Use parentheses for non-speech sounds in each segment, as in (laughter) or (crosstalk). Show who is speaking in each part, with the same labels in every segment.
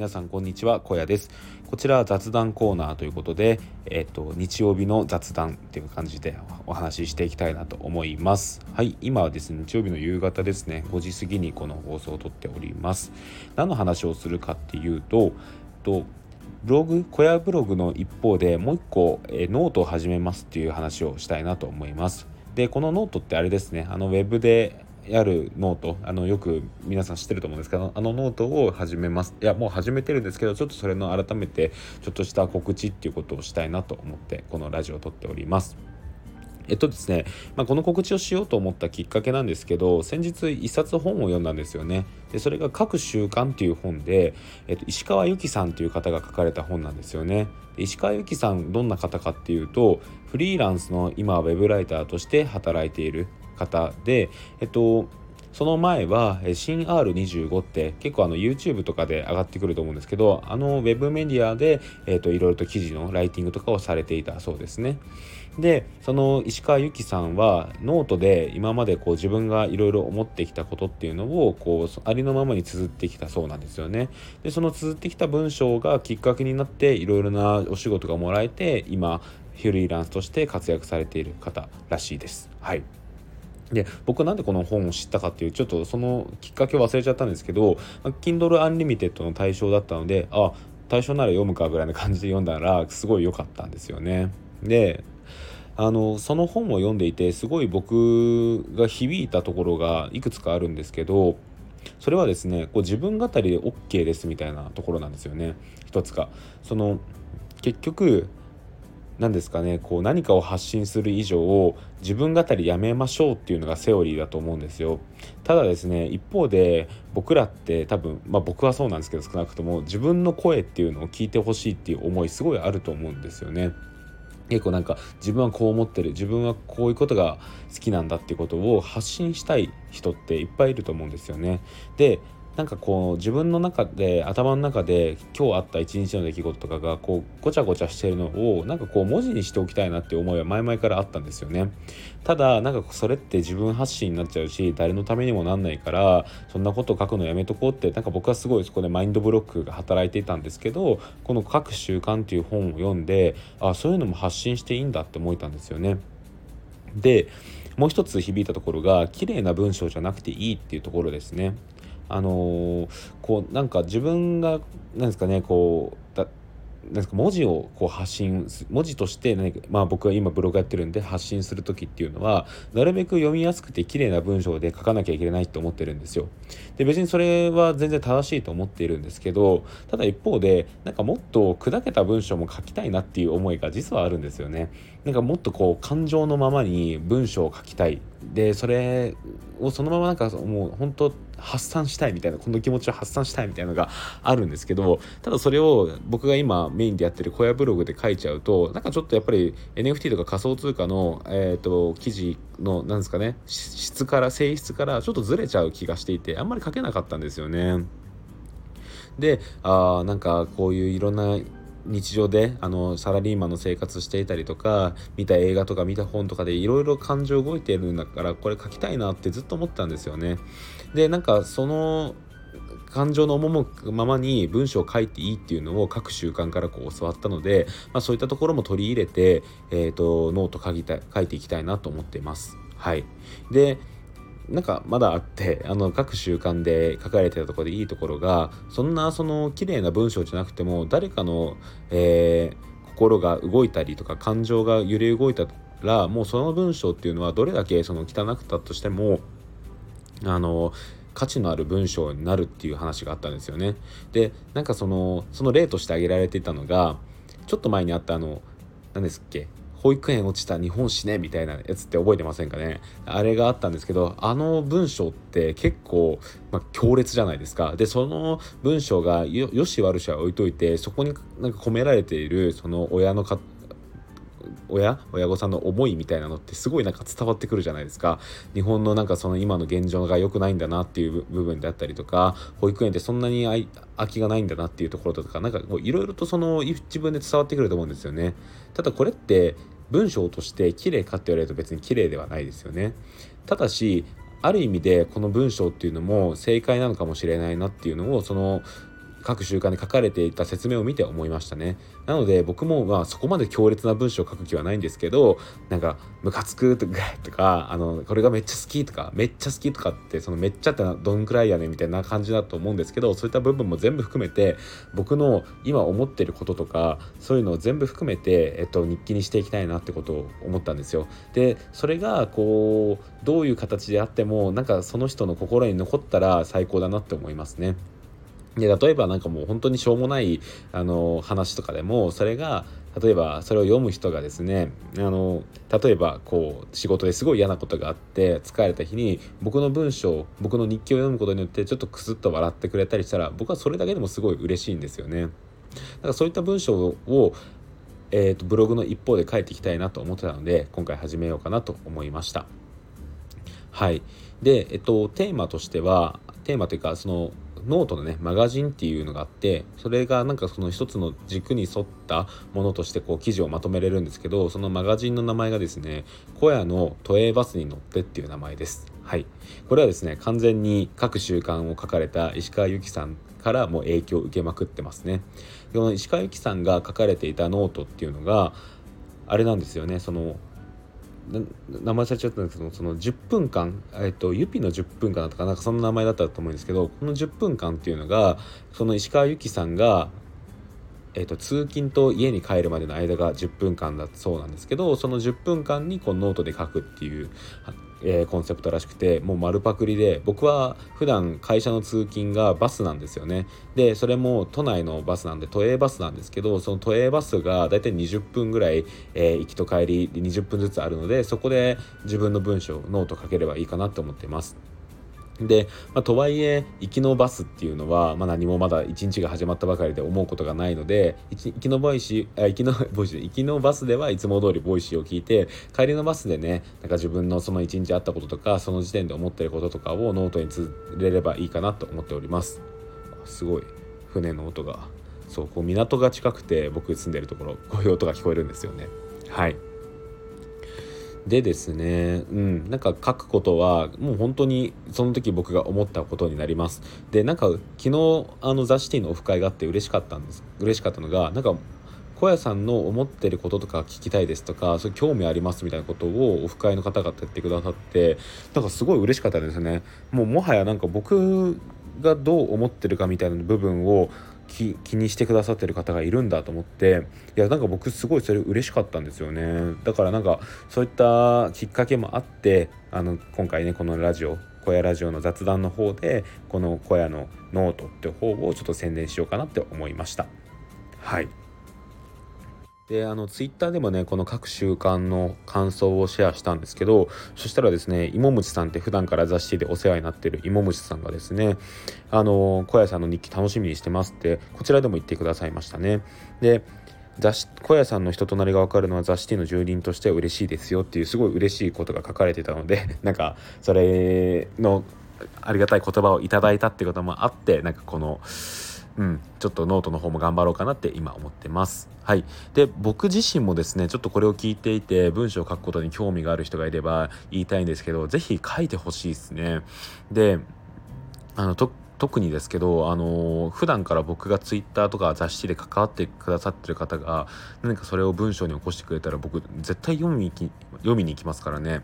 Speaker 1: 皆さんこんにちはコヤです。こちらは雑談コーナーということでえっと日曜日の雑談っていう感じでお話ししていきたいなと思います。はい今はですね日曜日の夕方ですね5時過ぎにこの放送を録っております。何の話をするかっていうととブログコヤブログの一方でもう一個、えノートを始めますっていう話をしたいなと思います。でこのノートってあれですねあのウェブでやるノートあのよく皆さん知ってると思うんですけどあのノートを始めます。いやもう始めてるんですけどちょっとそれの改めてちょっとした告知っていうことをしたいなと思ってこのラジオを録っております。えっとですね、まあ、この告知をしようと思ったきっかけなんですけど先日一冊本を読んだんですよね。でそれが「各習慣」っていう本で、えっと、いしかわゆきさんという方が書かれた本なんですよね。いしかわゆきさんどんな方かっていうとフリーランスの今はウェブライターとして働いている。方でえっとその前は新 R25 って結構あの YouTube とかで上がってくると思うんですけどあのウェブメディアで、えーと、いろいろと記事のライティングとかをされていたそうですね。でそのいしかわゆきさんはノートで今までこう自分がいろいろ思ってきたことっていうのをこうありのままに綴ってきたそうなんですよね。でその綴ってきた文章がきっかけになっていろいろなお仕事がもらえて今フリーランスとして活躍されている方らしいです。はいで僕なんでこの本を知ったかっていうちょっとそのきっかけを忘れちゃったんですけど Kindle Unlimited の対象だったのであ対象なら読むかぐらいな感じで読んだらすごい良かったんですよね。であのその本を読んでいてすごい僕が響いたところがいくつかあるんですけどそれはですねこう自分語りで OK ですみたいなところなんですよね一つか。その結局何ですかねこう何かを発信する以上自分語りやめましょうっていうのがセオリーだと思うんですよ。ただですね一方で僕らって多分まあ僕はそうなんですけど少なくとも自分の声っていうのを聞いてほしいっていう思いすごいあると思うんですよね。結構なんか自分はこう思ってる自分はこういうことが好きなんだっていうことを発信したい人っていっぱいいると思うんですよね。でなんかこう自分の中で頭の中で今日あった一日の出来事とかがこうごちゃごちゃしてるのをなんかこう文字にしておきたいなっていう思いは前々からあったんですよね。ただなんかそれって自分発信になっちゃうし誰のためにもなんないからそんなこと書くのやめとこうってなんか僕はすごいそこでマインドブロックが働いていたんですけどこの「各習慣」っていう本を読んであそういうのも発信していいんだって思えたんですよね。でもう一つ響いたところが綺麗な文章じゃなくていいっていうところですね。あのー、こうなんか自分がなんですかねこうだなんですか文字をこう発信文字として何か、まあ、僕は今ブログやってるんで発信する時っていうのはなるべく読みやすくて綺麗な文章で書かなきゃいけないと思ってるんですよ。で別にそれは全然正しいと思っているんですけどただ一方でなんかもっと砕けた文章も書きたいなっていう思いが実はあるんですよね。なんかもっとこう感情のままに文章を書きたいでそれをそのままなんかもう本当発散したいみたいなこの気持ちを発散したいみたいなのがあるんですけどただそれを僕が今メインでやってる小屋ブログで書いちゃうとなんかちょっとやっぱり NFT とか仮想通貨の、えーと、記事のなんですかね質から性質からちょっとずれちゃう気がしていてあんまり書けなかったんですよね。であなんかこういういろんな日常であのサラリーマンの生活していたりとか見た映画とか見た本とかでいろいろ感情動いてるんだからこれ書きたいなってずっと思ったんですよね。でなんかその感情の赴くままに文章を書いていいっていうのを書く習慣からこう教わったので、まあ、そういったところも取り入れて、えーと、ノート書きた書いていきたいなと思っています。はい、でなんかまだあってあの各習慣で書かれてたとこでいいところがそんなその綺麗な文章じゃなくても誰かの、えー、心が動いたりとか感情が揺れ動いたらもうその文章っていうのはどれだけその汚くたとしてもあの価値のある文章になるっていう話があったんですよね。でなんかそのその例として挙げられていたのがちょっと前にあったあの何ですっけ？保育園落ちた日本史ねみたいなやつって覚えてませんかね。あれがあったんですけどあの文章って結構、まあ、強烈じゃないですか。でその文章がよし悪しは置いといてそこになんか込められているその親の葛親親御さんの思いみたいなのってすごいなんか伝わってくるじゃないですか。日本のなんかその今の現状が良くないんだなっていう部分であったりとか保育園ってそんなに空きがないんだなっていうところとかなんかいろいろとその自分で伝わってくると思うんですよね。ただこれって文章として綺麗かって言われると別に綺麗ではないですよね。ただしある意味でこの文章っていうのも正解なのかもしれないなっていうのをその各習慣に書かれていた説明を見て思いましたねなので僕もまあそこまで強烈な文章を書く気はないんですけどなんか「ムカつく」とか (laughs) あの「これがめっちゃ好き」とか「めっちゃ好き」とかってその「めっちゃ」ってどんくらいやねみたいな感じだと思うんですけどそういった部分も全部含めて僕の今思ってることとかそういうのを全部含めて、えっと、日記にしていきたいなってことを思ったんですよ。でそれがこうどういう形であってもなんかその人の心に残ったら最高だなって思いますね。で例えば何かもう本当にしょうもないあの話とかでもそれが例えばそれを読む人がですねあの例えばこう仕事ですごい嫌なことがあって疲れた日に僕の文章僕の日記を読むことによってちょっとクスッと笑ってくれたりしたら僕はそれだけでもすごい嬉しいんですよね。だからそういった文章をえーと、ブログの一方で書いていきたいなと思ってたので今回始めようかなと思いました。はいで、えっと、テーマとしてはテーマというかそのノートのねマガジンっていうのがあってそれがなんかその一つの軸に沿ったものとしてこう記事をまとめれるんですけどそのマガジンの名前がですね「コヤの都営バスに乗って」っていう名前です。はい、これはですね完全に書く習慣を書かれたいしかわゆきさんからも影響を受けまくってますね。このいしかわゆきさんが書かれていたノートっていうのがあれなんですよねその名前忘れちゃったんですけどその10分間、えっと、ゆぴの10分間だったかなんかその名前だったと思うんですけどこの10分間っていうのがそのいしかわゆきさんが、えっと、通勤と家に帰るまでの間が10分間だそうなんですけどその10分間にこうノートで書くっていうえー、コンセプトらしくてもう丸パクリで僕は普段会社の通勤がバスなんですよね。でそれも都内のバスなんで都営バスなんですけどその都営バスが大体20分ぐらい、えー、行きと帰り20分ずつあるのでそこで自分の文章ノート書ければいいかなと思っています。で、まあ、とはいえ行きのバスっていうのは、まあ、何もまだ一日が始まったばかりで思うことがないので行きの Voicy あ行きの Voicy 行きのバスではいつも通り Voicy を聞いて帰りのバスでねなんか自分のその一日あったこととかその時点で思ってることとかをノートに綴れればいいかなと思っております。すごい。船の音が。そうこう港が近くて僕住んでるところこういう音が聞こえるんですよね。はい。でですね、うん、なんか書くことはもう本当にその時僕が思ったことになります。で、なんか昨日あのザ・シティのオフ会があって嬉しかったんです。嬉しかったのが、なんか小屋さんの思ってることとか聞きたいですとか、そういう興味ありますみたいなことをオフ会の方々言ってくださって、なんかすごい嬉しかったですね。もうもはやなんか僕がどう思ってるかみたいな部分を気気にしてくださってる方がいるんだと思っていやなんか僕すごいそれ嬉しかったんですよね。だからなんかそういったきっかけもあってあの今回ねこのラジオ小屋ラジオの雑談の方でこの小屋のノートって方をちょっと宣伝しようかなって思いました。はい。であのツイッターでもねこの各習慣の感想をシェアしたんですけどそしたらですね芋虫さんって普段から雑誌でお世話になってる芋虫さんがですねあの小屋さんの日記楽しみにしてますってこちらでも言ってくださいましたね。で雑誌小屋さんの人となりが分かるのは雑誌の住人としては嬉しいですよっていうすごい嬉しいことが書かれてたので (laughs) なんかそれのありがたい言葉をいただいたってこともあってなんかこのうん、ちょっとノートの方も頑張ろうかなって今思ってます。はい、で僕自身もですねちょっとこれを聞いていて文章を書くことに興味がある人がいれば言いたいんですけど是非書いてほしいですね。であの特にですけど、あの普段から僕がツイッターとか雑誌で関わってくださってる方が何かそれを文章に起こしてくれたら僕絶対読みに読みに行きますからね。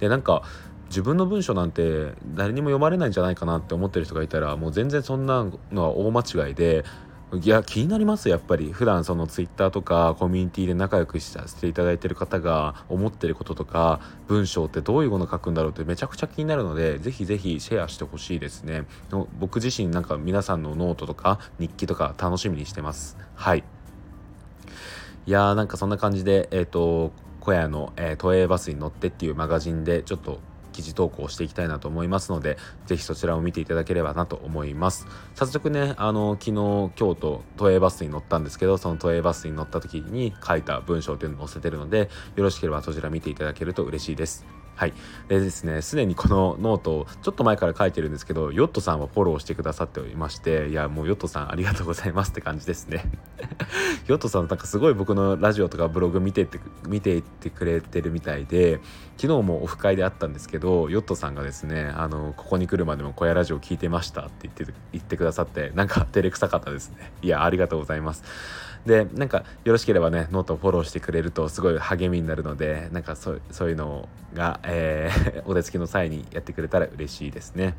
Speaker 1: でなんか自分の文章なんて誰にも読まれないんじゃないかなって思ってる人がいたらもう全然そんなのは大間違いでいや気になりますやっぱり。普段そのツイッターとかコミュニティで仲良くさせていただいてる方が思ってることとか文章ってどういうもの書くんだろうってめちゃくちゃ気になるのでぜひぜひシェアしてほしいですね。僕自身なんか皆さんのノートとか日記とか楽しみにしてます。はい。いやーなんかそんな感じでえっ、ー、とコヤの、えー、都営バスに乗ってっていうマガジンでちょっと記事投稿していきたいなと思いますので、ぜひそちらを見ていただければなと思います。早速ね、あの、昨日、今日と、都営バスに乗ったんですけど、その都営バスに乗った時に書いた文章というのを載せてるので、よろしければそちら見ていただけると嬉しいです。はい。でですねすでにこのノートをちょっと前から書いてるんですけどヨットさんはフォローしてくださっておりましていやもうヨットさんありがとうございますって感じですね。(laughs) ヨットさんなんかすごい僕のラジオとかブログ見てって見ていってくれてるみたいで昨日もオフ会であったんですけどヨットさんがですねあのここに来るまでもコヤラジオ聞いてましたって言って言ってくださってなんか照れくさかったですね。いやありがとうございます。でなんかよろしければねノートをフォローしてくれるとすごい励みになるのでなんかそうそういうのが、えー、(laughs) お手すきの際にやってくれたら嬉しいですね。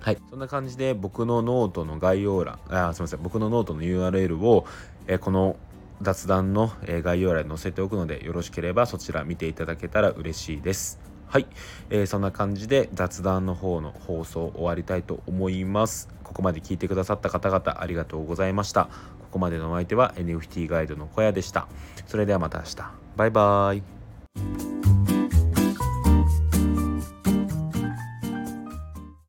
Speaker 1: はい、そんな感じで僕のノートの概要欄あすみません僕のノートの URL を、えー、この雑談の概要欄に載せておくのでよろしければそちら見ていただけたら嬉しいです。はい、えー、そんな感じで雑談の方の放送終わりたいと思います。ここまで聞いてくださった方々ありがとうございました。ここまでのお相手は NFT ガイドの小屋でした。それではまた明日。バイバーイ。